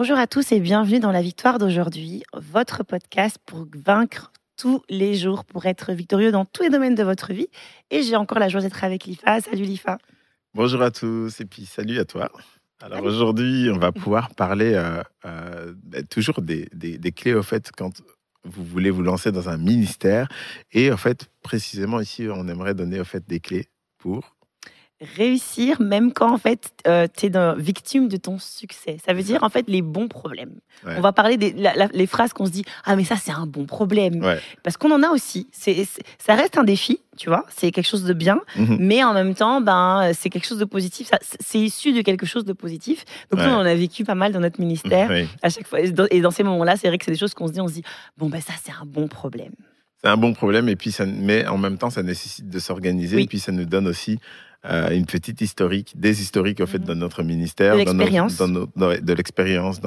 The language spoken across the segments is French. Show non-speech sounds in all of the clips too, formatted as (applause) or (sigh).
Bonjour à tous et bienvenue dans la victoire d'aujourd'hui, votre podcast pour vaincre tous les jours, pour être victorieux dans tous les domaines de votre vie. Et j'ai encore la joie d'être avec Lifa. Salut Lifa. Bonjour à tous et puis salut à toi. Alors aujourd'hui, on va pouvoir parler euh, euh, ben, toujours des, des, des clés au fait quand vous voulez vous lancer dans un ministère. Et en fait, précisément ici, on aimerait donner au fait des clés pour réussir même quand en fait euh, tu es victime de ton succès. Ça veut dire en fait les bons problèmes. Ouais. On va parler des la- la- les phrases qu'on se dit ah mais ça c'est un bon problème Ouais. parce qu'on en a aussi. C'est ça reste un défi, tu vois. C'est quelque chose de bien, Mhm. mais en même temps ben c'est quelque chose de positif. C'est issu de quelque chose de positif. Donc nous on en a vécu pas mal dans notre ministère Oui. à chaque fois. Et dans- Et dans ces moments-là, c'est vrai que c'est des choses qu'on se dit. On se dit bon ben ça c'est un bon problème. C'est un bon problème, et puis ça, mais en même temps, ça nécessite de s'organiser, Oui. et puis ça nous donne aussi euh, une petite historique, des historiques, en fait, Mhm. dans notre ministère, De dans nos- l'expérience. dans nos- dans- de l'expérience,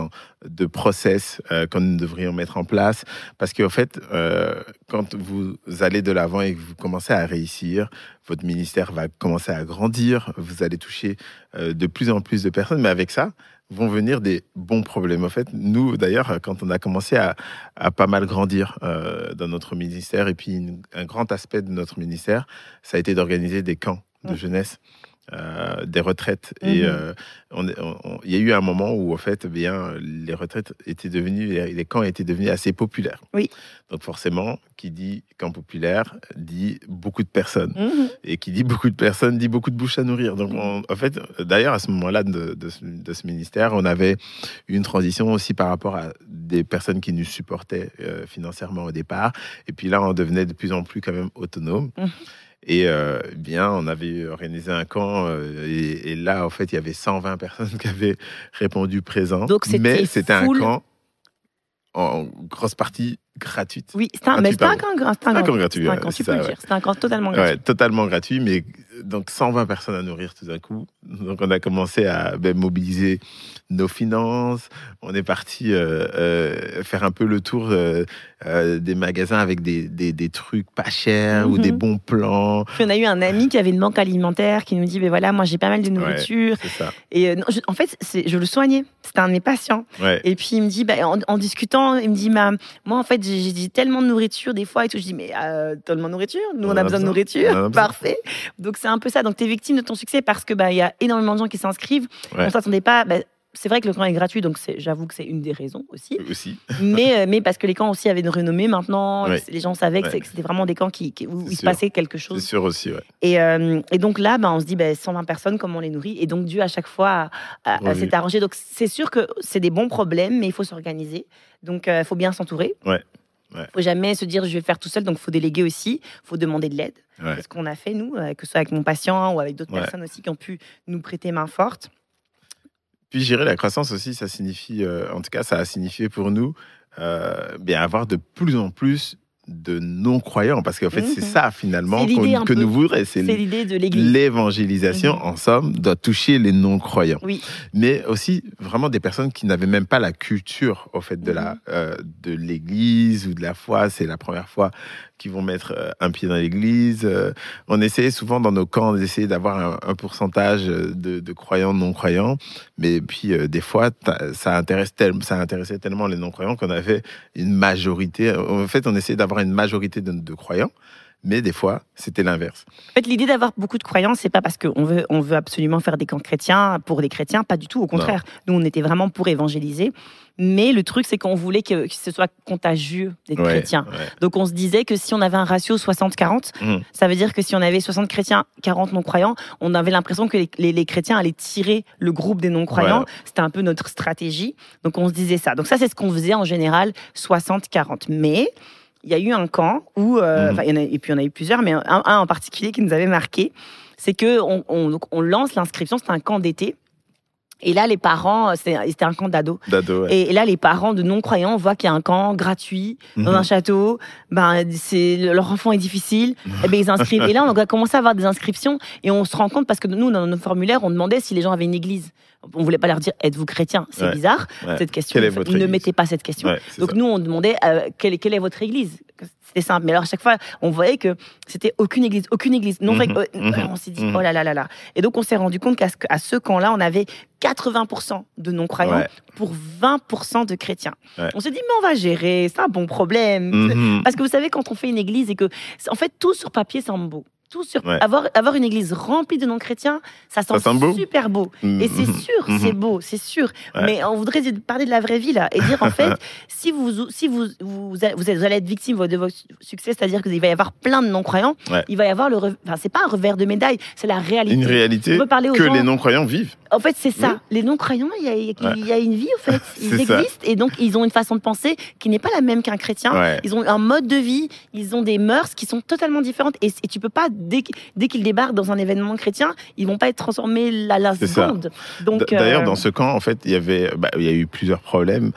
de process euh, que nous devrions mettre en place, parce qu'en fait, euh, quand vous allez de l'avant et que vous commencez à réussir, votre ministère va commencer à grandir, vous allez toucher euh, de plus en plus de personnes, mais avec ça, vont venir des bons problèmes. En fait, nous, d'ailleurs, quand on a commencé à, à pas mal grandir euh, dans notre ministère, et puis une- un grand aspect de notre ministère, ça a été d'organiser des camps de Mm. jeunesse. euh, des retraites et Mhm. euh, on- on- on- il y a eu un moment où en fait eh bien les retraites étaient devenues les camps étaient devenus assez populaires Oui. donc forcément qui dit camp populaire dit beaucoup de personnes Mhm. et qui dit beaucoup de personnes dit beaucoup de bouches à nourrir. Donc, on- en fait, d'ailleurs, à ce moment-là de, de ce, de ce ministère, on avait une transition aussi par rapport à des personnes qui nous supportaient euh, financièrement au départ. Et puis là, on devenait de plus en plus quand même autonome. Et euh, bien, on avait organisé un camp euh, et, et là, en fait, il y avait 120 personnes qui avaient répondu présent. Donc, c'était Mais c'était un camp en grosse partie gratuite. Oui, c'est un, c'est un camp, c'est un gratuit, c'est un ouais, camp, c'est tu peux le ouais. dire. C'est un camp totalement gratuit. Ouais, totalement gratuit, mais donc 120 personnes à nourrir tout d'un coup. Donc on a commencé à ben, mobiliser nos finances. On est parti euh, euh, faire un peu le tour euh, euh, des magasins avec des, des, des trucs pas chers ou des bons plans. Puis on a eu un ami qui avait une banque alimentaire qui nous dit, ben voilà, moi j'ai pas mal de nourriture. C'est ça. Et euh, non, je- en fait, je le soignais. C'était un de mes patients. Ouais. Et puis il me dit, ben, en, en discutant, il me dit, moi en fait, j'ai j'ai tellement de nourriture des fois et tout. Je dis, mais euh, tellement de nourriture? Nous on, a besoin de nourriture. besoin. Parfait. Donc c'est un peu ça. Donc tu es victime de ton succès parce que bah, il y a énormément de gens qui s'inscrivent. Ouais. On s'attendait pas. bah, c'est vrai que le camp est gratuit, donc c'est- j'avoue que c'est une des raisons aussi. Aussi. (laughs) mais, euh, mais parce que les camps aussi avaient une renommée maintenant, Ouais. les gens savaient que Ouais. c'est- que c'était vraiment des camps qui, qui- où C'est il se passait quelque C'est chose. sûr aussi, ouais. Et, euh, et donc là, ben, on se dit, ben, 120 personnes, comment on les nourrit? Et donc Dieu, à chaque fois, s'est arrangé. Donc c'est sûr que c'est des bons problèmes, mais il faut s'organiser. Donc il faut bien s'entourer. Ouais. Ouais. faut jamais se dire, je vais faire tout seul. Donc il faut déléguer aussi. Il faut demander de l'aide. Ouais. C'est ce qu'on a fait, nous, euh, que ce soit avec mon patient ou avec d'autres Ouais. personnes aussi qui ont pu nous prêter main forte. Puis gérer la croissance aussi, ça signifie, euh, en tout cas, ça a signifié pour nous, euh, bien avoir de plus en plus de non-croyants, parce qu'en fait, c'est Mhm. ça finalement C'est qu'on- un que peu. nous voudrions. C'est C'est l'idée de l'Église. l'évangélisation, Mhm. en somme, doit toucher les non-croyants. Oui. Mais aussi vraiment des personnes qui n'avaient même pas la culture, au fait, de la Mhm. euh, de l'Église ou de la foi. C'est la première fois qu'ils vont mettre euh, un pied dans l'Église. Euh, on essayait souvent dans nos camps d'essayer d'avoir un, un pourcentage de, de croyants non-croyants, mais puis des fois ça intéresse tel- ça intéressait tellement les non-croyants qu'on avait une majorité. En fait, on essayait d'avoir une majorité de, de croyants. Mais des fois, c'était l'inverse. En fait, l'idée d'avoir beaucoup de croyants, c'est pas parce qu'on veut, on veut absolument faire des camps chrétiens pour des chrétiens, pas du tout. Au contraire, nous, on était vraiment pour évangéliser. Mais le truc, c'est qu'on voulait que, que ce soit contagieux d'être Ouais, chrétien. ouais. Donc, on se disait que si on avait un ratio 60-40, Mhm. ça veut dire que si on avait 60 chrétiens, 40 non-croyants, on avait l'impression que les, les- les chrétiens allaient tirer le groupe des non-croyants. C'était un peu notre stratégie. Donc, on se disait ça. Donc, ça, c'est ce qu'on faisait en général, 60-40. Mais il y a eu un camp où, euh, Mhm. enfin, il y en a, et puis il y en a eu plusieurs, mais un, un en particulier qui nous avait marqué, c'est que on, on- donc, on lance l'inscription, c'est un camp d'été. Et là, les parents, c'est- c'était un camp d'ados. Ouais. Et, là, les parents de non-croyants voient qu'il y a un camp gratuit dans Mhm. un château. Ben, c'est leur enfant est difficile. Et ben, ils inscrivent. Et là, on a commencé à avoir des inscriptions et on se rend compte parce que nous, dans nos formulaires, on demandait si les gens avaient une église. On voulait pas leur dire êtes-vous chrétien? C'est Ouais. bizarre Ouais. cette question. Ne mettaient pas cette question. Donc ça. nous, on demandait euh, quelle, quelle est votre église? C'était simple. Mais alors, à chaque fois, on voyait que c'était aucune église, aucune église. Non, euh, mhm, on s'est dit, mhm. oh là là là là. Et donc, on s'est rendu compte qu'à ce, à ce camp-là, on avait 80% de non-croyants Ouais. pour 20% de chrétiens. Ouais. On s'est dit, mais on va gérer, c'est un bon problème. Mhm. Parce que vous savez, quand on fait une église et que, en fait, tout sur papier semble beau. Tout sur, Ouais. avoir, avoir une église remplie de non-chrétiens, ça sent, sent beau super beau. Et c'est Mhm. sûr, Mhm. c'est beau, c'est sûr. Ouais. Mais on voudrait parler de la vraie vie là et dire en (laughs) fait, si vous si vous vous, vous, allez être victime de votre succès, c'est-à-dire qu'il va y avoir plein de non-croyants, Ouais. il va y avoir le, re- enfin c'est pas un revers de médaille, c'est la réalité. Une réalité On peut parler aux que gens- les non-croyants vivent. En fait, c'est ça. Oui. Les non-croyants, il y a, y y une vie, en fait. (laughs) Ils ça. existent et donc ils ont une façon de penser qui n'est pas la même qu'un chrétien. Ils ont un mode de vie, ils ont des mœurs qui sont totalement différentes. Et, et tu peux pas, dès, qu'- dès qu'ils débarquent dans un événement chrétien, ils vont pas être transformés à la seconde. Donc, D'ailleurs, euh, dans ce camp, en fait, il y avait, bah, il y a eu plusieurs problèmes,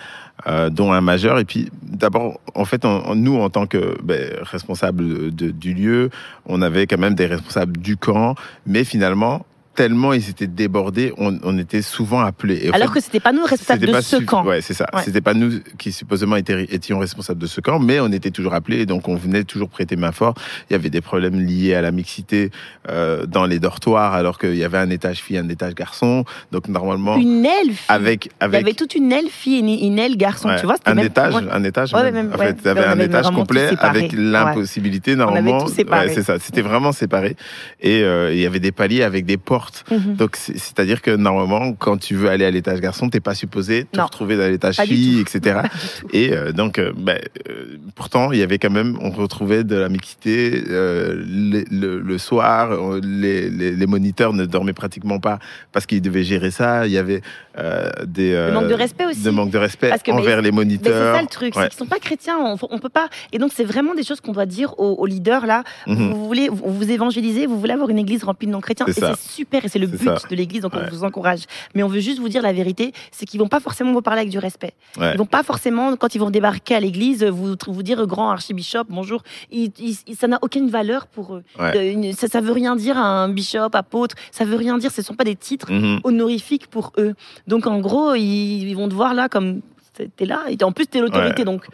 euh, dont un majeur. Et puis, d'abord, en fait, nous, en tant que ben, responsables de- du lieu, on avait quand même des responsables du camp, mais finalement, tellement ils étaient débordés, on, on était souvent appelés. Et alors fait, que c'était pas nous responsables de pas ce camp. Ouais, c'est ça. Ouais. C'était pas nous qui supposément étaient- étions responsables de ce camp, mais on était toujours appelés, et donc on venait toujours prêter main forte. Il y avait des problèmes liés à la mixité euh, dans les dortoirs, alors qu'il y avait un étage fille, un étage garçon. Donc normalement, Une aile fille. avec Il y avec avait toute une aile fille et une, aile garçon. ouais, Tu vois, c'était un même- étage, ouais. un étage. Ouais, même. même, en fait, il y avait On un avait étage vraiment tout complet avec l'impossibilité normalement. tout séparé. Ouais, c'est ça. C'était vraiment séparé. Et euh, il y avait des paliers avec des portes. Mhm. Donc c'est- c'est-à-dire que normalement, quand tu veux aller à l'étage garçon, t'es pas supposé te Non. retrouver dans l'étage fille, etc. Et euh, donc, euh, ben, euh, pourtant, il y avait quand même, on retrouvait de la mixité euh, le, le- le soir. Les, les, les moniteurs ne dormaient pratiquement pas parce qu'ils devaient gérer ça. Il y avait des Le manque de respect aussi. de manque de respect Parce que, mais- envers les Mais c'est moniteurs. ça le truc, Ouais. c'est qu'ils sont pas chrétiens, on, on peut pas. Et donc c'est vraiment des choses qu'on doit dire aux, aux leaders là. Mhm. Vous voulez, vous, vous évangélisez, vous voulez avoir une église remplie de non-chrétiens, et C'est ça. Et c'est le but ça. de l'église, donc Ouais. on vous encourage. Mais on veut juste vous dire la vérité, c'est qu'ils vont pas forcément vous parler avec du respect. Ouais. Ils vont pas forcément, quand ils vont débarquer à l'église, vous vous dire euh, grand archibishop, bonjour. Ils- ils- ça n'a aucune valeur pour eux. Ouais. Euh, ça, ça veut rien dire à un bishop, apôtre. Ça veut rien dire. Ce sont pas des titres Mhm. honorifiques pour eux. Donc en gros, ils, ils vont te voir là comme t'es là. Et en plus, t'es l'autorité, donc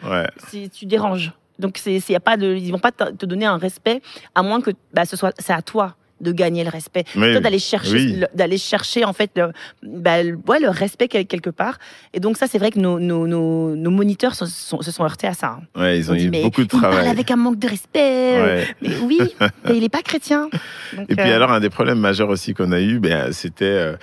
tu déranges. Donc c'est, y a pas de, ils vont pas te te donner un respect à moins que bah, ce soit, c'est à toi de gagner le respect. D'aller chercher, oui. d'aller chercher en fait, le, bah, le- ouais, le respect quel- quelque part. Et donc ça, c'est vrai que nos, nos, nos, nos moniteurs se sont, se sont heurtés à ça. hein. Ouais, ils ont dit, eu mais beaucoup de il parle travail. avec un manque de respect. Ouais. Mais oui, (laughs) mais il est pas chrétien. Donc, Et puis euh, alors, un des problèmes majeurs aussi qu'on a eu, ben, c'était euh,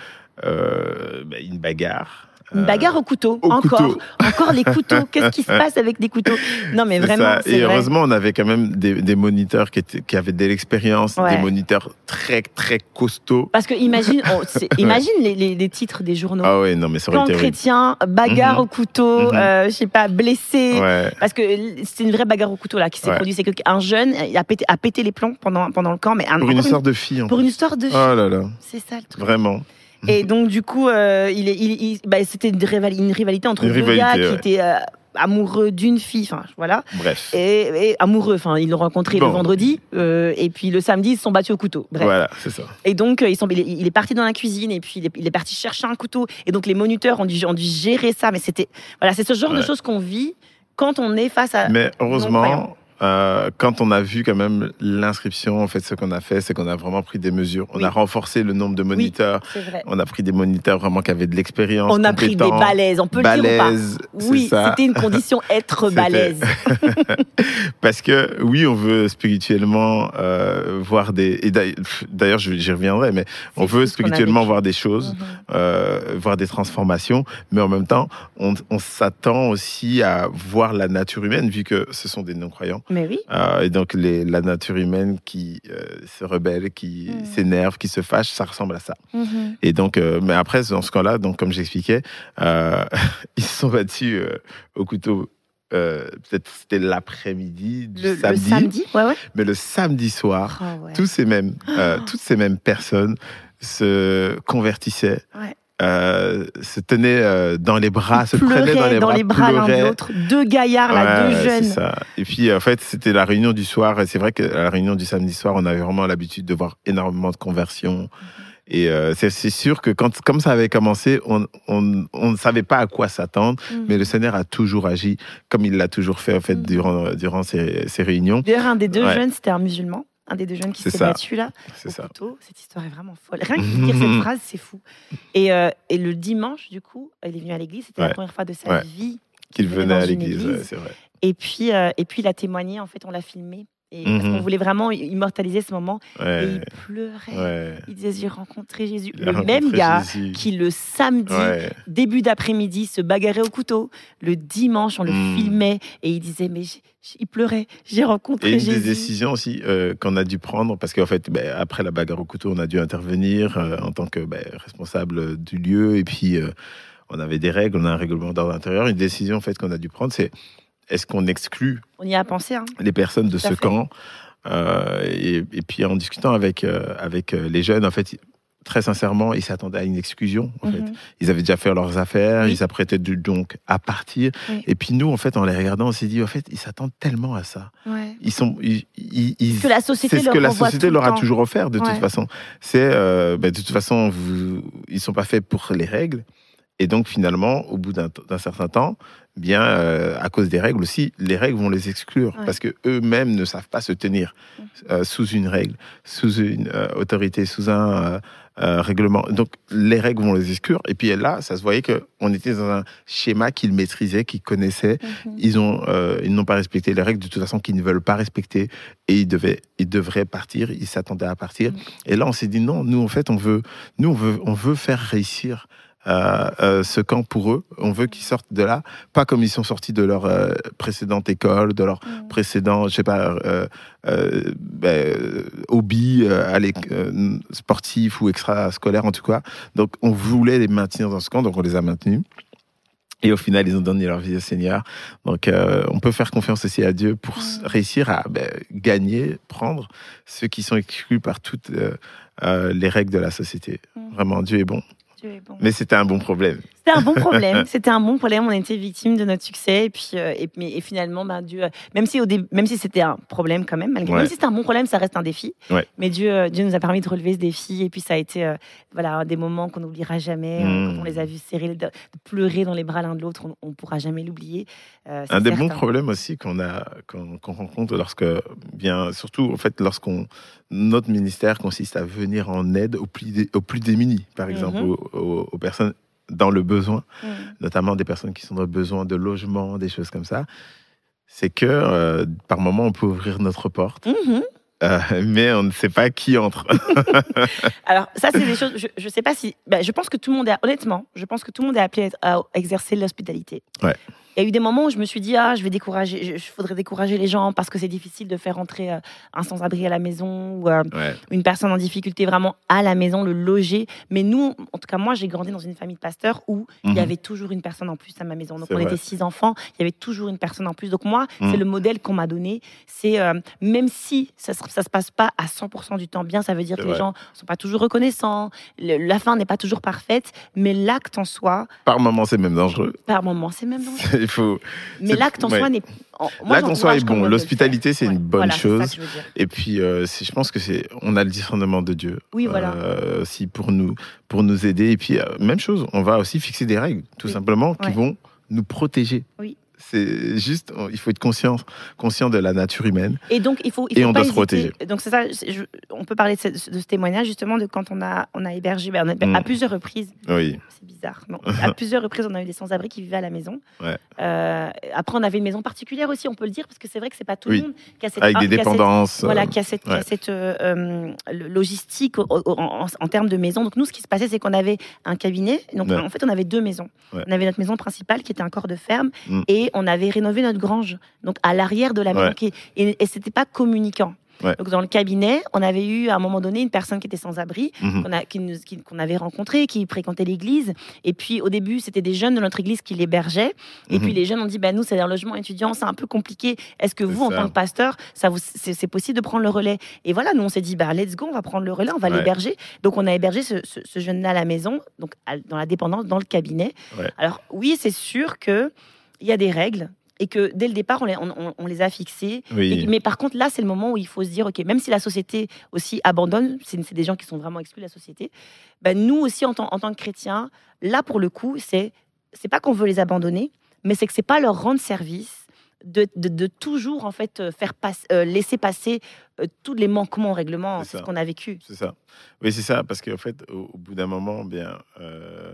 euh, ben, une bagarre. Une Euh, bagarre au couteau, au encore, couteau. (laughs) encore les couteaux. Qu'est-ce qui se (laughs) passe avec des couteaux? Non, mais vraiment, Et vrai. heureusement, on avait quand même des, des moniteurs qui, étaient, qui avaient de l'expérience, Ouais. des moniteurs très, très costauds. Parce que imagine, on- (laughs) imagine les, les- les titres des journaux. Ah ouais, non, mais ça aurait Plan chrétien, bagarre Mhm. au couteau, Mhm. euh, je sais pas, blessé. Ouais. Parce que c'est une vraie bagarre au couteau là qui s'est Ouais. produite. C'est qu'un jeune il a pété, a pété les plombs pendant, pendant le camp, mais un, Pour une histoire de fille. pour une histoire de. Oh là là, C'est ça le truc. vraiment. Et donc du coup, euh, il il, il- bah, c'était une, rivali- une rivalité entre Une deux rivalité, gars qui ouais. étaient euh, amoureux d'une fille. Enfin voilà. Bref. Et, et amoureux. Enfin, ils l'ont rencontré Bon. le vendredi euh, et puis le samedi ils se sont battus au couteau. Bref. Voilà, c'est ça. Et donc, ils sont, il, est, il est parti dans la cuisine et puis il est, il est parti chercher un couteau. Et donc, les moniteurs ont dû, ont dû gérer ça. Mais c'était. Voilà, c'est ce genre de choses qu'on vit quand on est face à. Mais heureusement, euh, quand on a vu quand même l'inscription, en fait, ce qu'on a fait, c'est qu'on a vraiment pris des mesures. On Oui. a renforcé le nombre de moniteurs. C'est vrai. On a pris des moniteurs vraiment qui avaient de l'expérience. On a pris des balaises, on peut le dire ou pas Oui, c'était une condition (laughs) être balèze. (laughs) Parce que oui, on veut spirituellement euh, voir des. et d'ailleurs- j'y reviendrai, mais on veut spirituellement voir des choses, Mhm. euh, voir des transformations, mais en même temps, on, on s'attend aussi à voir la nature humaine, vu que ce sont des non-croyants. Mais oui. Euh, et donc, les, la nature humaine qui euh, se rebelle, qui Mhm. s'énerve, qui se fâche, ça ressemble à ça. Mhm. Et donc, euh, mais après, dans ce cas-là, donc comme j'expliquais, (laughs) ils se sont battus au couteau. Peut-être c'était l'après-midi du Le, le samedi, samedi, ouais, ouais. mais le samedi soir, Oh, ouais. tous ces mêmes, (gasps) toutes ces mêmes personnes se convertissaient. Euh, se tenaient euh, dans les bras, se prenaient dans les bras, l'un de l'autre. Deux gaillards, là, Ouais, deux jeunes. ça. Et puis, en fait, c'était la réunion du soir. Et c'est vrai que à la réunion du samedi soir, on avait vraiment l'habitude de voir énormément de conversions. Et euh, c'est sûr que quand, comme ça avait commencé, on, on, on ne savait pas à quoi s'attendre. Mhm. Mais le Seigneur a toujours agi comme il l'a toujours fait, en fait, Mhm. durant, durant ces, ces réunions. D'ailleurs, un des deux Ouais. jeunes, c'était un musulman. Un des deux jeunes qui s'est battu là, C'est au ça. couteau. Cette histoire est vraiment folle. Rien que de dire cette (laughs) phrase, c'est fou. Et, euh, et le dimanche, du coup, il est venu à l'église. C'était la première fois de sa Ouais. vie. Qu'il venait à l'église, ouais. Et puis, euh, et puis, il a témoigné. En fait, on l'a filmé. Et Parce Mhm. qu'on voulait vraiment immortaliser ce moment. Et il pleurait. ouais. Il disait J'ai rencontré Jésus. Il le même gars Jésus. qui, le samedi, Ouais. début d'après-midi, se bagarrait au couteau. Le dimanche, on le Mm. filmait et il disait Mais il pleurait. J'ai rencontré Et une Jésus. des décisions aussi euh, qu'on a dû prendre, parce qu'en fait, ben, après la bagarre au couteau, on a dû intervenir euh, en tant que ben, responsable du lieu. Et puis, euh, on avait des règles, on a un règlement d'ordre intérieur. Une décision en fait, qu'on a dû prendre, c'est est-ce qu'on exclut On y a pensé. Hein. les personnes de Tout ce camp Euh, et, et puis, en discutant avec, euh, avec euh, les jeunes, en fait, très sincèrement, ils s'attendaient à une exclusion. En fait. Mhm. Ils avaient déjà fait leurs affaires, Oui. ils s'apprêtaient donc à partir. Oui. Et puis nous, en fait, en les regardant, on s'est dit, en fait, ils s'attendent tellement à ça. Ouais. Ils sont, ils, ils- que la société c'est ce que la société leur a temps. toujours offert de Ouais. toute façon. C'est, euh, ben, de toute façon, vous, ils sont pas faits pour les règles. Et donc finalement, au bout d'un certain temps, bien euh, à cause des règles aussi, les règles vont les exclure Ouais. parce que eux-mêmes ne savent pas se tenir Mm. euh, sous une règle, sous une euh, autorité, sous un règlement. Donc les règles vont les exclure. Et puis là, ça se voyait que on était dans un schéma qu'ils maîtrisaient, qu'ils connaissaient. Mhm. Ils ont, ils n'ont pas respecté les règles de toute façon qu'ils ne veulent pas respecter et ils devaient, ils devraient partir. Ils s'attendaient à partir. Mm. Et là, on s'est dit non. Nous, en fait, on veut, nous, on veut, on veut faire réussir. Euh, euh, ce camp pour eux, on veut qu'ils sortent de là, pas comme ils sont sortis de leur euh, précédente école, de leur Mhm. précédent, je sais pas, ben, hobby à sportif ou extrascolaire en tout cas. Donc, on voulait les maintenir dans ce camp, donc on les a maintenus. Et au final, ils ont donné leur vie au Seigneur. Donc, euh, on peut faire confiance aussi à Dieu pour Mm. réussir à ben, gagner, prendre ceux qui sont exclus par toutes euh, euh, les règles de la société. Mm. Vraiment, Dieu est bon. Mais c'était un bon problème. C'était un bon problème. C'était un bon problème. On a été victime de notre succès. Et puis, euh, et, mais- et finalement, ben, Dieu, euh, même si, au début, même si c'était un problème quand même, malgré, Ouais. même si c'était un bon problème, ça reste un défi. Ouais. Mais Dieu, euh, Dieu nous a permis de relever ce défi. Et puis, ça a été euh, voilà, des moments qu'on n'oubliera jamais. euh, Mm. Quand on les a vus serrer, de, pleurer dans les bras l'un de l'autre, on ne pourra jamais l'oublier. Euh, Un des bons problèmes aussi qu'on a qu'on rencontre lorsque bien surtout en fait lorsqu'on notre ministère consiste à venir en aide aux plus dé- aux plus démunis par exemple aux, aux- aux personnes dans le besoin Mm. notamment des personnes qui sont dans le besoin de logement des choses comme ça c'est que euh, par moment on peut ouvrir notre porte Mhm. euh, mais on ne sait pas qui entre (laughs) Alors, ça, c'est des choses. Je ne sais pas si. ben, je pense que tout le monde est. Honnêtement, je pense que tout le monde est appelé à, à exercer l'hospitalité. Ouais. Il y a eu des moments où je me suis dit, ah, je vais décourager. Je, je faudrait décourager les gens parce que c'est difficile de faire rentrer euh, un sans-abri à la maison ou euh, ouais. une personne en difficulté vraiment à la maison, le loger. Mais nous, en tout cas, moi, j'ai grandi dans une famille de pasteurs où il y Mhm. avait toujours une personne en plus à ma maison. Donc, on vrai. était six enfants, il y avait toujours une personne en plus. Donc, moi, Mhm. c'est le modèle qu'on m'a donné. C'est euh, même si ça ne se passe pas à 100% du temps bien, ça veut dire que les gens sont pas toujours reconnaissants, le- la fin n'est pas toujours parfaite, mais l'acte en soi, par moment c'est même dangereux par moment, c'est même dangereux. Il faut Mais l'acte en ouais. soi n'est. L'acte en soi est bon. L'hospitalité, c'est une bonne voilà, chose. Et puis, euh, je pense que c'est, on a le discernement de Dieu. Oui, voilà. euh, aussi pour nous, pour nous aider. Et puis, euh, même chose, on va aussi fixer des règles, tout Oui. simplement, qui Ouais. vont nous protéger. Oui. C'est juste, on- il faut être conscient, conscient de la nature humaine. Et donc, il faut, il Et on pas doit se protéger. Donc, c'est ça. je- on peut parler de ce, de ce témoignage, justement, de quand on a, on a hébergé, ben, on a- Mm. à plusieurs reprises. Oui. C'est bizarre. Non. À (laughs) plusieurs reprises, on a eu des sans-abri qui vivaient à la maison. Ouais. Euh, après, on avait une maison particulière aussi, on peut le dire, parce que c'est vrai que c'est pas tout Oui. le monde qui a cette, Avec des cette- dépendances. voilà, euh, qui a cette, qui a ouais. cette, euh, logistique en, en- en termes de maison. Donc nous, ce qui se passait, c'est qu'on avait un cabinet. Donc Ouais. en fait, on avait deux maisons. On avait notre maison principale qui était un corps de ferme Mm. Et on avait rénové notre grange, donc à l'arrière de la maison. Ouais. qui- et et c'était pas communicant. Ouais. Donc dans le cabinet, on avait eu à un moment donné une personne qui était sans abri, Mhm. qu'on avait rencontré, qui fréquentait l'église. Et puis au début, c'était des jeunes de notre église qui l'hébergeaient. Et Mhm. puis les jeunes ont dit, bah, nous, c'est un logement étudiant, c'est un peu compliqué. Est-ce que vous, en tant que pasteur, ça vous, c'est, c'est possible de prendre le relais? Et voilà, nous, on s'est dit, bah, let's go, on va prendre le relais, on va Ouais. l'héberger. Donc on a hébergé ce, ce- ce jeune-là à la maison, donc à- dans la dépendance, dans le cabinet. Ouais. Alors oui, c'est sûr que il y a des règles. Et que dès le départ, on les, on- on- on les a fixées. Oui. Et- mais par contre, là, c'est le moment où il faut se dire, OK, même si la société aussi abandonne, c'est des gens qui sont vraiment exclus de la société, ben, nous aussi, en tant, en tant que chrétiens, là, pour le coup, c'est c'est pas qu'on veut les abandonner, mais c'est que c'est pas leur rendre service de, de, de toujours, en fait, faire passe- euh, laisser passer euh, tous les manquements au règlement. C'est ce qu'on a vécu. C'est ça. Oui, c'est ça, parce qu'en fait, au, au bout d'un moment, bien, euh,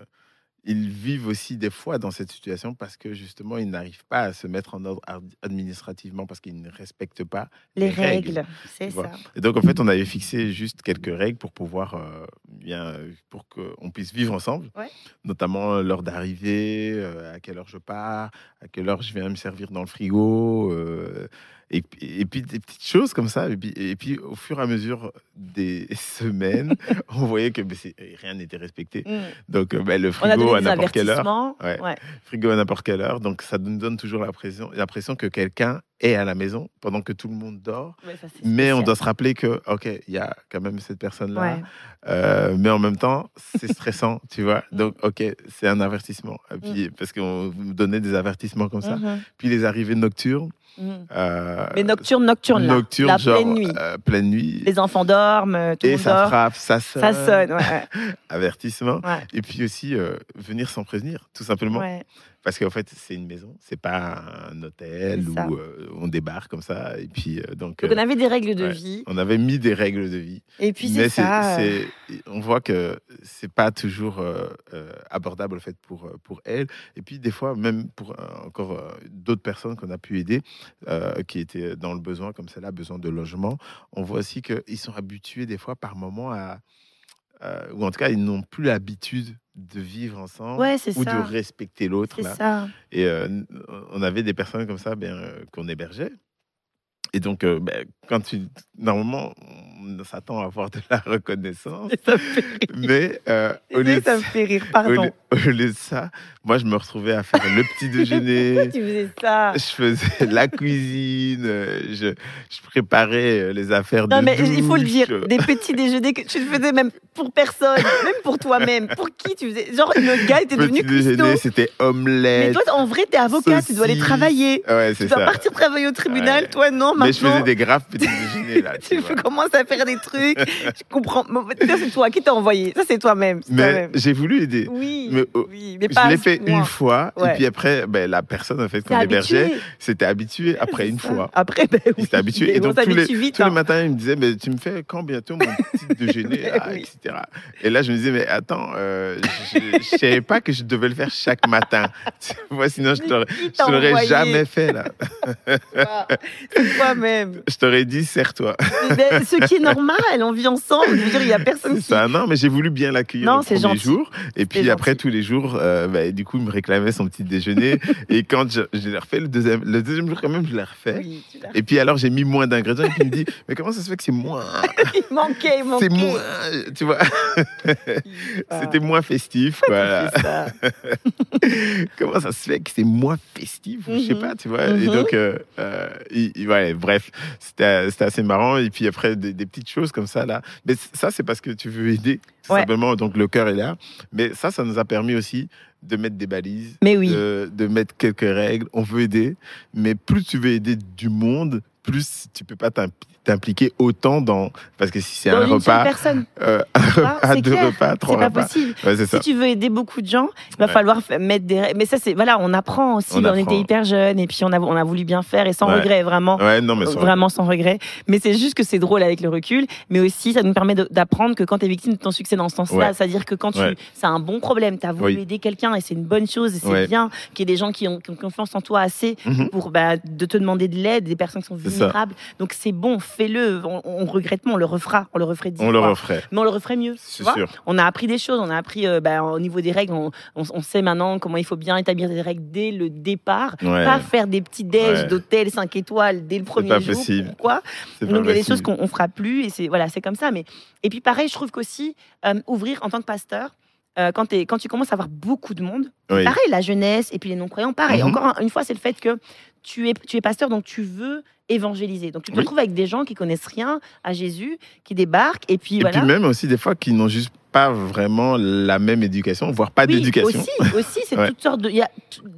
ils vivent aussi des fois dans cette situation parce que justement, ils n'arrivent pas à se mettre en ordre ad- administrativement parce qu'ils ne respectent pas Les Les règles, règles, c'est tu vois. ça. Et donc, en fait, on avait fixé juste quelques règles pour pouvoir, euh, bien, euh, pour qu'on puisse vivre ensemble, Ouais. notamment l'heure d'arrivée, euh, à quelle heure je pars, à quelle heure je viens me servir dans le frigo, euh, et, puis- et puis des petites choses comme ça. Et puis, et puis, au fur et à mesure des (laughs) semaines, (laughs) on voyait que ben, rien n'était respecté. Mm. Donc, euh, ben, le frigo à n'importe quelle heure avertissements. Ouais. Ouais. frigo à n'importe quelle heure. Donc, ça nous donne toujours l'impression que quelqu'un est à la maison pendant que tout le monde dort. Ouais, ça, c'est Mais on doit se rappeler que, OK, il y a quand même cette personne-là. Euh, mais en même temps, c'est stressant, tu vois. (laughs) Mm. Donc, OK, c'est un avertissement. Et puis, parce qu'on nous donnait des avertissements comme ça. Mhm. Puis les arrivées nocturnes. Mhm. euh, Mais nocturne, nocturne, là. la genre, pleine nuit. euh, pleine nuit. Les enfants dorment, euh, tout le et monde ça dort. frappe, ça sonne. Ça sonne, ouais. (laughs) Avertissement. ouais. Et puis aussi, euh, venir sans prévenir, tout simplement. ouais. Parce qu'en fait, c'est une maison, c'est pas un hôtel où euh, on débarque comme ça. Et puis, euh, donc, Donc euh, on avait des règles de ouais. vie. on avait mis des règles de vie. Et puis c'est ça. on voit que c'est pas toujours euh, abordable en fait pour pour elle. Et puis des fois même pour encore d'autres personnes qu'on a pu aider qui étaient dans le besoin comme celle-là, besoin de logement. On voit aussi qu'ils sont habitués des fois par moment à euh, ou en tout cas ils n'ont plus l'habitude de vivre ensemble Ouais, ou ça. de respecter l'autre. Et euh, on avait des personnes comme ça ben, euh, qu'on hébergeait. Et donc, euh, ben, quand tu. Normalement, on s'attend à avoir de la reconnaissance. Ça me fait rire. Mais euh, au, lieu ça me fait rire, au pardon. lieu- au lieu de ça, moi, je me retrouvais à faire le petit (laughs) déjeuner. Pourquoi tu faisais ça Je faisais la cuisine, euh, je, je préparais les affaires Non, de mais il faut le dire, des petits déjeuners que tu ne faisais même pour personne, même pour toi-même. Pour qui tu faisais? Genre, le gars était devenu Petit déjeuner, cuistot. c'était Mais omelette. toi, en vrai, t'es avocat, tu dois aller saucisse. travailler. Ouais, Tu dois ça. partir travailler au tribunal, Ouais. toi, non, Mais je faisais des graves petits (laughs) déjeuners là. tu commences à faire des trucs. Je comprends. Ça, c'est toi qui t'as envoyé. Ça, c'est toi-même. Mais j'ai voulu aider. Oui, mais, oh, oui, mais Je l'ai fait une fois, Ouais. et puis après, ben, la personne en fait qu'on hébergeait s'était habituée (laughs) après une fois. Après, ben oui. Il s'était habitué. Et on donc, tous les, vite. tous les hein. matins, il me disait, mais tu me fais quand bientôt mon petit (laughs) déjeuner, là, Oui. etc. Et là, je me disais, mais attends, euh, je ne savais pas que je devais le faire chaque matin. Tu vois, sinon, je t'a te l'aurais jamais fait, là. Toi-même. Je t'aurais dit, serre-toi. Mais (laughs) Ce qui est normal, on vit ensemble. Je veux dire, il n'y a personne C'est qui. ça. Non, mais j'ai voulu bien l'accueillir Non, le c'est premier gentil. jour. Et puis après, gentil. tous les jours, euh, bah, du coup, il me réclamait son petit déjeuner. et quand je, je l'ai refait le deuxième, le deuxième jour, quand même, je l'ai refait. Oui, Et puis alors, j'ai mis moins d'ingrédients. Et puis il me dit, mais comment ça se fait que c'est moins? (laughs) Il manquait, il manquait. C'est moins. Tu vois, (laughs) Ah, c'était moins festif. Voilà. ça. comment ça se fait que c'est moins festif? Je sais Mhm. pas, tu vois. Et Mhm. donc, euh, euh, il- il- ouais, bref, c'était assez marrant. Et puis après, des, des petites choses comme ça, là. Mais ça, c'est parce que tu veux aider. Ouais. Simplement, donc le cœur est là. Mais ça, ça nous a permis aussi de mettre des balises, Mais oui. de, de mettre quelques règles. On veut aider, mais plus tu veux aider du monde, plus tu peux pas t'impliquer autant dans parce que si c'est un repas, euh, un repas, c'est deux clair. repas, trois C'est pas repas, possible. ouais, c'est ça. Si tu veux aider beaucoup de gens, il va Ouais. falloir fa- mettre des. Mais ça, c'est voilà, on apprend aussi. On On, apprend. était hyper jeunes et puis on a, on a voulu bien faire et sans Ouais. regret, vraiment. Ouais, non, mais sur- Vraiment sans regret. Mais c'est juste que c'est drôle avec le recul. Mais aussi, ça nous permet d'apprendre que quand tu es victime de ton succès dans ce sens-là, c'est-à-dire que quand tu. C'est un bon problème. Tu as voulu Oui. aider quelqu'un et c'est une bonne chose et c'est bien qu'il y ait des gens qui ont, qui ont confiance en toi assez Mhm. pour bah, de te demander de l'aide, des personnes qui sont admirable. Donc c'est bon, fais-le. On, on regrette, mais on le refera. On le referait dix On le referait. Mais on le referait mieux. C'est sûr. On a appris des choses. On a appris euh, bah, au niveau des règles. On, sait maintenant comment il faut bien établir des règles dès le départ. Ouais. Pas faire des petits déj Ouais. d'hôtel 5 étoiles dès le premier pas jour. possible. Pas donc il y a des choses qu'on on fera plus et c'est voilà c'est comme ça mais et puis pareil je trouve qu'aussi euh, ouvrir en tant que pasteur euh, quand, tu commences à avoir beaucoup de monde Oui. pareil la jeunesse et puis les non croyants pareil Mhm. encore un- une fois c'est le fait que tu es tu es pasteur donc tu veux évangéliser donc tu te Oui. retrouves avec des gens qui connaissent rien à Jésus qui débarquent et puis Et voilà puis même aussi des fois qui n'ont juste pas vraiment la même éducation, voire pas Oui, d'éducation. Aussi, (laughs) aussi c'est Ouais. toutes sortes de.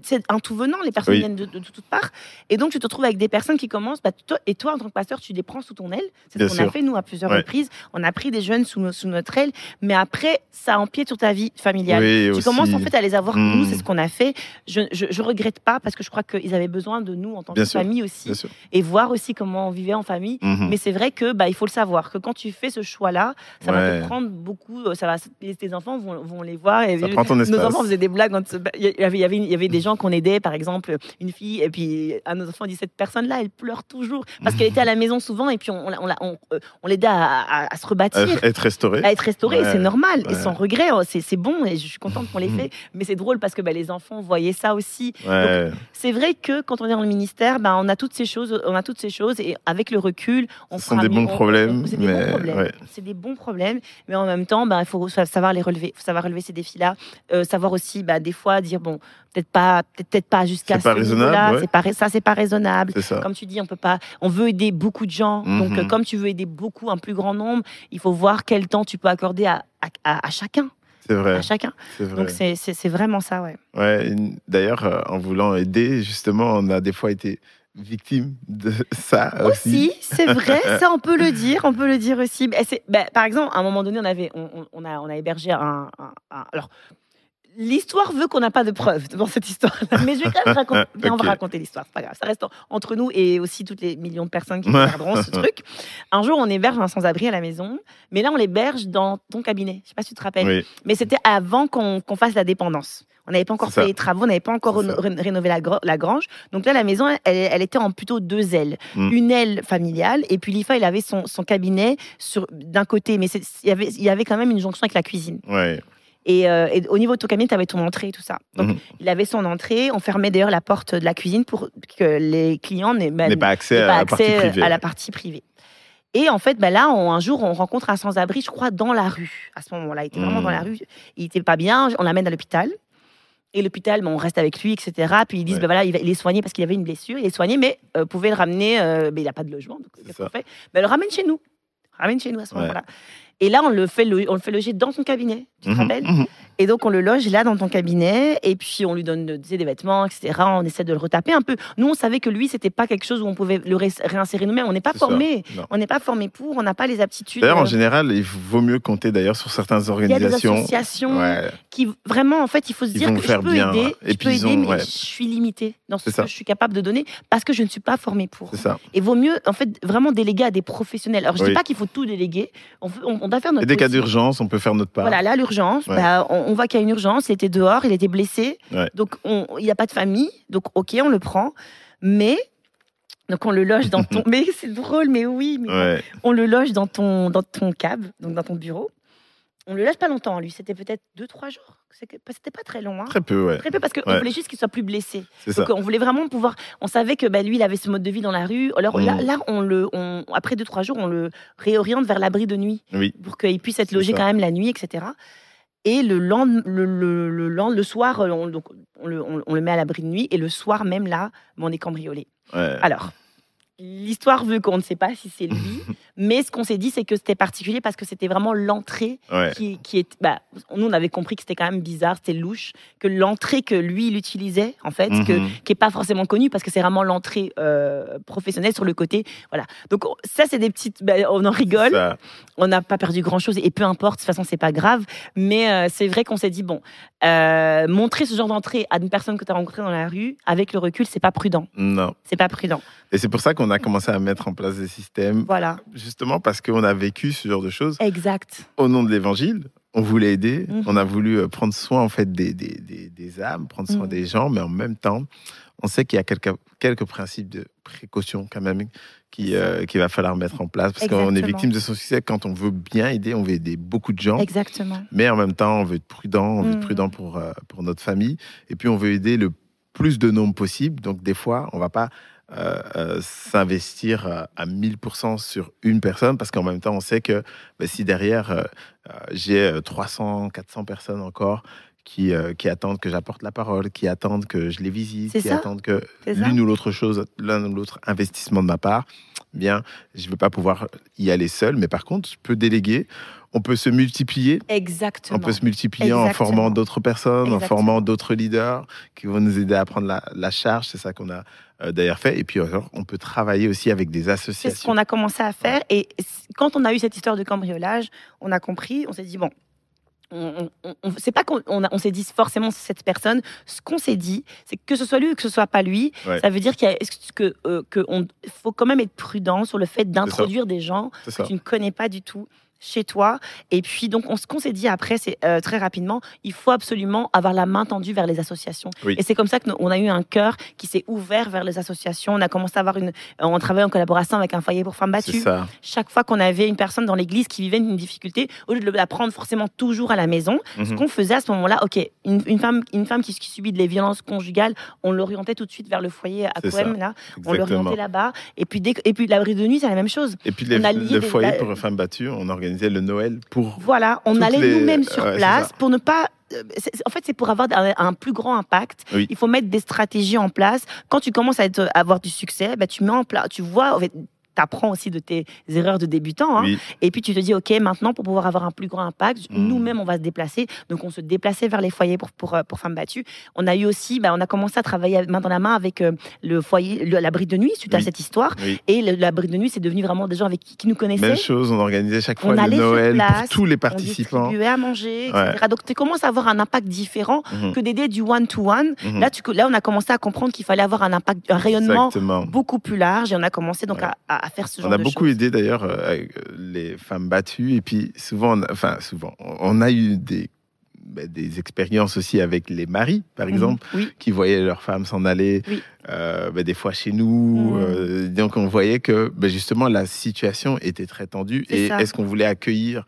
C'est un tout venant, les personnes Oui. viennent de, de- de toutes parts. Et donc, tu te retrouves avec des personnes qui commencent. bah, toi, et toi, en tant que pasteur, tu les prends sous ton aile. C'est ce qu'on a fait, nous, à plusieurs Ouais. reprises. On a pris des jeunes sous, no- sous notre aile. Mais après, ça empiète sur ta vie familiale. Oui, Tu aussi. commences en fait à les avoir. Mm. Nous, c'est ce qu'on a fait. Je, je, je regrette pas parce que je crois qu'ils avaient besoin de nous en tant Bien que sûr. famille aussi. Et voir aussi comment on vivait en famille. Mhm. Mais c'est vrai que bah, il faut le savoir que quand tu fais ce choix-là, ça va te prendre beaucoup. euh, Ça va, tes enfants vont, vont les voir. Et Ça prend ton espace. nos enfants faisaient des blagues. Il y avait, il y avait, il y avait des gens qu'on aidait, par exemple, une fille, et puis à nos enfants, on dit cette personne-là, elle pleure toujours parce qu'elle était à la maison souvent, et puis on, on, on, euh, on l'aidait à, à- à se rebâtir. Être restauré. À être restauré, Ouais, c'est normal et sans regret, oh, c'est bon et je suis contente qu'on l'ait Mhm. fait. Mais c'est drôle parce que bah, les enfants voyaient ça aussi. Ouais. C'est vrai que quand on est dans le ministère, bah, on a toutes ces choses, on a toutes ces choses et avec le recul, on Ce sont des bons on- problèmes, C'est des mais bons problèmes. ouais. C'est des bons problèmes, mais en même temps, bah, il faut sa- savoir les relever. Faut savoir relever ces défis-là, Euh, savoir aussi, bah, des fois, dire bon, peut-être pas, peut-être pas jusqu'à C'est pas ce raisonnable, niveau-là. ouais. C'est pas, ça, c'est pas raisonnable. Comme tu dis, on peut pas. On veut aider beaucoup de gens. Donc, Mhm. euh, comme tu veux aider beaucoup, un plus grand nombre, il faut voir quel temps tu peux accorder à, à, à- à chacun, C'est vrai. à chacun. C'est vrai. Donc, c'est vraiment ça, ouais. Ouais, D'ailleurs, euh, en voulant aider, justement, on a des fois été victime de ça aussi. Aussi, c'est vrai, (laughs) ça on peut le dire, on peut le dire aussi. Ben, par exemple, à un moment donné, on avait, on, on- on a, on a hébergé un, un- un- alors. L'histoire veut qu'on n'a pas de preuves dans cette histoire-là, (laughs) mais je vais quand même raconter. On va raconter l'histoire, c'est pas grave. Ça reste en- entre nous et aussi toutes les millions de personnes qui (laughs) regarderont ce truc. Un jour, on héberge un sans-abri à la maison, mais là, on l'héberge dans ton cabinet. Je sais pas si tu te rappelles. Oui, Mais c'était avant qu'on fasse la dépendance. On n'avait pas encore ça. fait les travaux, on n'avait pas encore rénové la, grange. Donc là, la maison, elle, elle était en plutôt deux ailes. Mm. Une aile familiale, et puis l'IFA, il avait son, son cabinet sur d'un côté, mais il y, avait, il y avait quand même une jonction avec la cuisine. ouais. Et, euh, et au niveau de ton cabinet, tu avais ton entrée et tout ça. Donc Mhm. il avait son entrée, on fermait d'ailleurs la porte de la cuisine pour que les clients n'aient N'ait pas accès à pas la partie privée. à la partie privée. Et en fait, bah là, on- un jour, on rencontre un sans-abri, je crois, dans la rue. À ce moment-là, il était vraiment dans la rue. Il était pas bien. On l'amène à l'hôpital. Et l'hôpital, bon, on reste avec lui, etc. Puis ils disent, Ouais. bah voilà, il, est soigné parce qu'il avait une blessure. Il est soigné, mais euh, pouvez le ramener. euh, mais il n'a pas de logement. Donc, qu'est-ce ça. qu'on fait? Bah, Le ramène chez nous. Ramène chez nous à ce Ouais. moment-là. Et là, on le fait, on le fait loger dans son cabinet. Tu te Mhm, rappelles mhm. et donc, on le loge là dans ton cabinet, et puis on lui donne tu sais, des vêtements, etc. On essaie de le retaper un peu. Nous, on savait que lui, c'était pas quelque chose où on pouvait le ré- réinsérer nous-mêmes. On n'est pas formé. On n'est pas formé pour, on n'a pas les aptitudes. D'ailleurs, en euh, général, il vaut mieux compter d'ailleurs sur certaines il y a des organisations. associations Ouais. qui, vraiment, en fait, il faut se Ils dire que je peux bien, aider. Et je puis peux aider, ont- mais ouais. je suis limitée dans ce que ça. je suis capable de donner parce que je ne suis pas formée pour. Ça. Et vaut mieux, en fait, vraiment déléguer à des professionnels. Alors, je ne Oui. dis pas qu'il faut tout déléguer. On, fait- on, on doit faire notre Et des cas d'urgence, on peut faire notre part. Voilà, là, l'urgence, Ouais. bah, on, on voit qu'il y a une urgence, il était dehors, il était blessé. Ouais. Donc, on- il n'y a pas de famille. Donc, OK, on le prend. Mais, donc, on le loge dans ton. (laughs) mais c'est drôle, mais oui. Mais Ouais. On le loge dans ton, dans ton cab, donc dans ton bureau. On le loge pas longtemps, lui. C'était peut-être deux, trois jours. C'était pas très long. Hein. Très peu, ouais. Très peu parce qu'on Ouais. voulait juste qu'il soit plus blessé. C'est ça. Donc on voulait vraiment pouvoir. On savait que bah, lui, il avait ce mode de vie dans la rue. Alors là, Mhm. là, on le, on- après deux trois jours, on le réoriente vers l'abri de nuit Oui. pour qu'il puisse être logé ça. quand même la nuit, etc. Et le, lend- le, le, le, soir, on, donc, on le, on- on le met à l'abri de nuit. Et le soir même là, on est cambriolé. Ouais. Alors, l'histoire veut qu'on ne sait pas si c'est lui, (laughs) mais ce qu'on s'est dit, c'est que c'était particulier parce que c'était vraiment l'entrée Ouais. qui, qui est. Bah, nous, on avait compris que c'était quand même bizarre, c'était louche, que l'entrée que lui, il utilisait, en fait, que, Mhm. qui est pas forcément connue parce que c'est vraiment l'entrée euh, professionnelle sur le côté. Voilà. Donc, on- ça, c'est des petites. bah, on en rigole. Ça. On n'a pas perdu grand chose et peu importe, de toute façon, c'est pas grave. Mais euh, c'est vrai qu'on s'est dit, bon, euh, montrer ce genre d'entrée à une personne que tu as rencontrée dans la rue, avec le recul, c'est pas prudent. Non. C'est pas prudent. Et c'est pour ça qu'on a commencé à mettre en place des systèmes, Voilà. justement parce qu'on a vécu ce genre de choses Exact. au nom de l'évangile. On voulait aider, Mhm. on a voulu euh, prendre soin en fait des, des, des, des âmes, prendre soin Mhm. des gens, mais en même temps, on sait qu'il y a quelques, quelques principes de précaution quand même qui, euh, qu'il va falloir mettre en place. Parce qu'on est victime de son succès. Quand on veut bien aider, on veut aider beaucoup de gens. Exactement. Mais en même temps, on veut être prudent, on veut être Mhm. prudent pour, euh, pour notre famille. Et puis, on veut aider le plus de nombre possible. Donc, des fois, on va pas euh, euh, s'investir à 1000% sur une personne parce qu'en même temps, on sait que ben, si derrière, euh, j'ai euh, 300, 400 personnes encore qui, euh, qui attendent que j'apporte la parole, qui attendent que je les visite, qui ça. attendent que l'une ou l'autre chose, l'un ou l'autre investissement de ma part, eh bien, je ne vais pas pouvoir y aller seul. Mais par contre, je peux déléguer. On peut se multiplier. Exactement. On peut se multiplier en formant d'autres personnes, en formant d'autres leaders qui vont nous aider à prendre la, la charge. C'est ça qu'on a euh, d'ailleurs fait. Et puis, alors, on peut travailler aussi avec des C'est ce associations. qu'on a commencé à faire. Et quand on a eu cette histoire de cambriolage, on a compris, on s'est dit, bon, on, on- on- c'est pas qu'on on s'est dit forcément cette personne. Ce qu'on s'est dit, c'est que ce soit lui ou que ce soit pas lui, Ouais. ça veut dire qu'il que, euh, que on- faut quand même être prudent sur le fait d'introduire des gens que tu ne connais pas du tout chez toi. Et puis, donc, on, ce qu'on s'est dit après, c'est euh, très rapidement, il faut absolument avoir la main tendue vers les associations. Oui. Et c'est comme ça qu'on a eu un cœur qui s'est ouvert vers les associations. On a commencé à avoir une. euh, On travaille en collaboration avec un foyer pour femmes battues. ça. Chaque fois qu'on avait une personne dans l'église qui vivait une difficulté, au lieu de la prendre forcément toujours à la maison, ce Mhm. qu'on faisait à ce moment-là, ok, une, une femme, une femme qui, qui subit des violences conjugales, on l'orientait tout de suite vers le foyer à Coem, là, on l'orientait là-bas. Et puis, dès, et puis l'abri de nuit, c'est la même chose. Et puis, les- on a lié le foyer pour femmes battues, on organisait le Noël pour. Voilà, on allait les- nous-mêmes sur ouais, place pour ne pas. euh, En fait, c'est pour avoir un, un plus grand impact. Oui. Il faut mettre des stratégies en place. Quand tu commences à, être, à avoir du succès, bah, tu mets en place, tu vois, en fait, apprends aussi de tes erreurs de débutant. hein. Oui. Et puis tu te dis, OK, maintenant, pour pouvoir avoir un plus grand impact, Mm. nous-mêmes, on va se déplacer. Donc, on se déplaçait vers les foyers pour, pour, euh, pour femmes battues. On a eu aussi, bah, on a commencé à travailler main dans la main avec euh, le foyer, l'abri de nuit, suite à Oui. cette histoire. Oui. Et l'abri de nuit, c'est devenu vraiment des gens avec qui, qui nous connaissaient. Même chose, on organisait chaque fois On le Noël place, pour tous les on participants. distribuait à manger, Ouais. etc. Donc, tu commences à avoir un impact différent Mhm. que d'aider du one-to-one. Mhm. Là, tu, là, on a commencé à comprendre qu'il fallait avoir un impact, un rayonnement Exactement. beaucoup plus large et on a commencé donc Ouais. à, à- à faire ce genre On a beaucoup aidé d'ailleurs euh, euh, les femmes battues et puis souvent, on a- enfin souvent, on a eu des, ben, des expériences aussi avec les maris, par Mhm. exemple, Oui, qui voyaient leurs femmes s'en aller, Oui. euh, ben, des fois chez nous. Mhm. euh, donc on voyait que ben, justement la situation était très tendue et est-ce qu'on voulait accueillir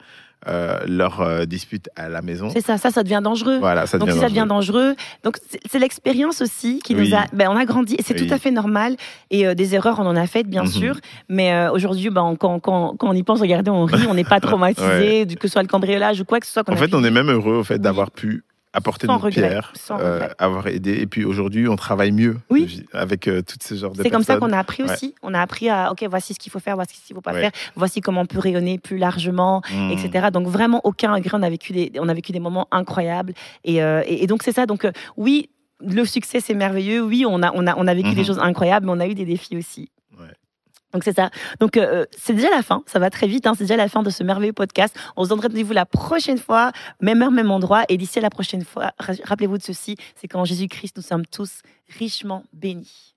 euh, leur euh, dispute à la maison c'est ça, ça, ça devient dangereux. Voilà, ça donc devient si ça devient dangereux. donc c'est l'expérience aussi qui Oui. nous a, ben, on a grandi c'est Oui. tout à fait normal et euh, des erreurs on en a faites bien Mhm. sûr, mais aujourd'hui ben, quand, quand, quand on y pense, regardez, on rit, on n'est pas (laughs) traumatisé, que ce soit le cambriolage ou quoi que ce soit. qu'on En fait, on est même heureux au fait d'avoir pu apporter Sans notre regret, pierre, sans euh, avoir aidé. Et puis aujourd'hui, on travaille mieux Oui. avec euh, toutes ces genres de C'est comme ça personnes. qu'on a appris Ouais. aussi. On a appris à, ok, voici ce qu'il faut faire, voici ce qu'il ne faut pas Ouais. faire, voici comment on peut rayonner plus largement, Mhm. etc. Donc vraiment, aucun regret. On a vécu des, on a vécu des moments incroyables. Et, euh, et, et donc c'est ça. Donc oui, le succès c'est merveilleux. Oui, on a, on a, on a vécu Mhm. des choses incroyables, mais on a eu des défis aussi. Donc c'est ça. Donc euh, c'est déjà la fin. Ça va très vite. hein. C'est déjà la fin de ce merveilleux podcast. On se donne rendez-vous la prochaine fois, même heure, même endroit. Et d'ici à la prochaine fois, ra- rappelez-vous de ceci c'est qu'en Jésus-Christ, nous sommes tous richement bénis.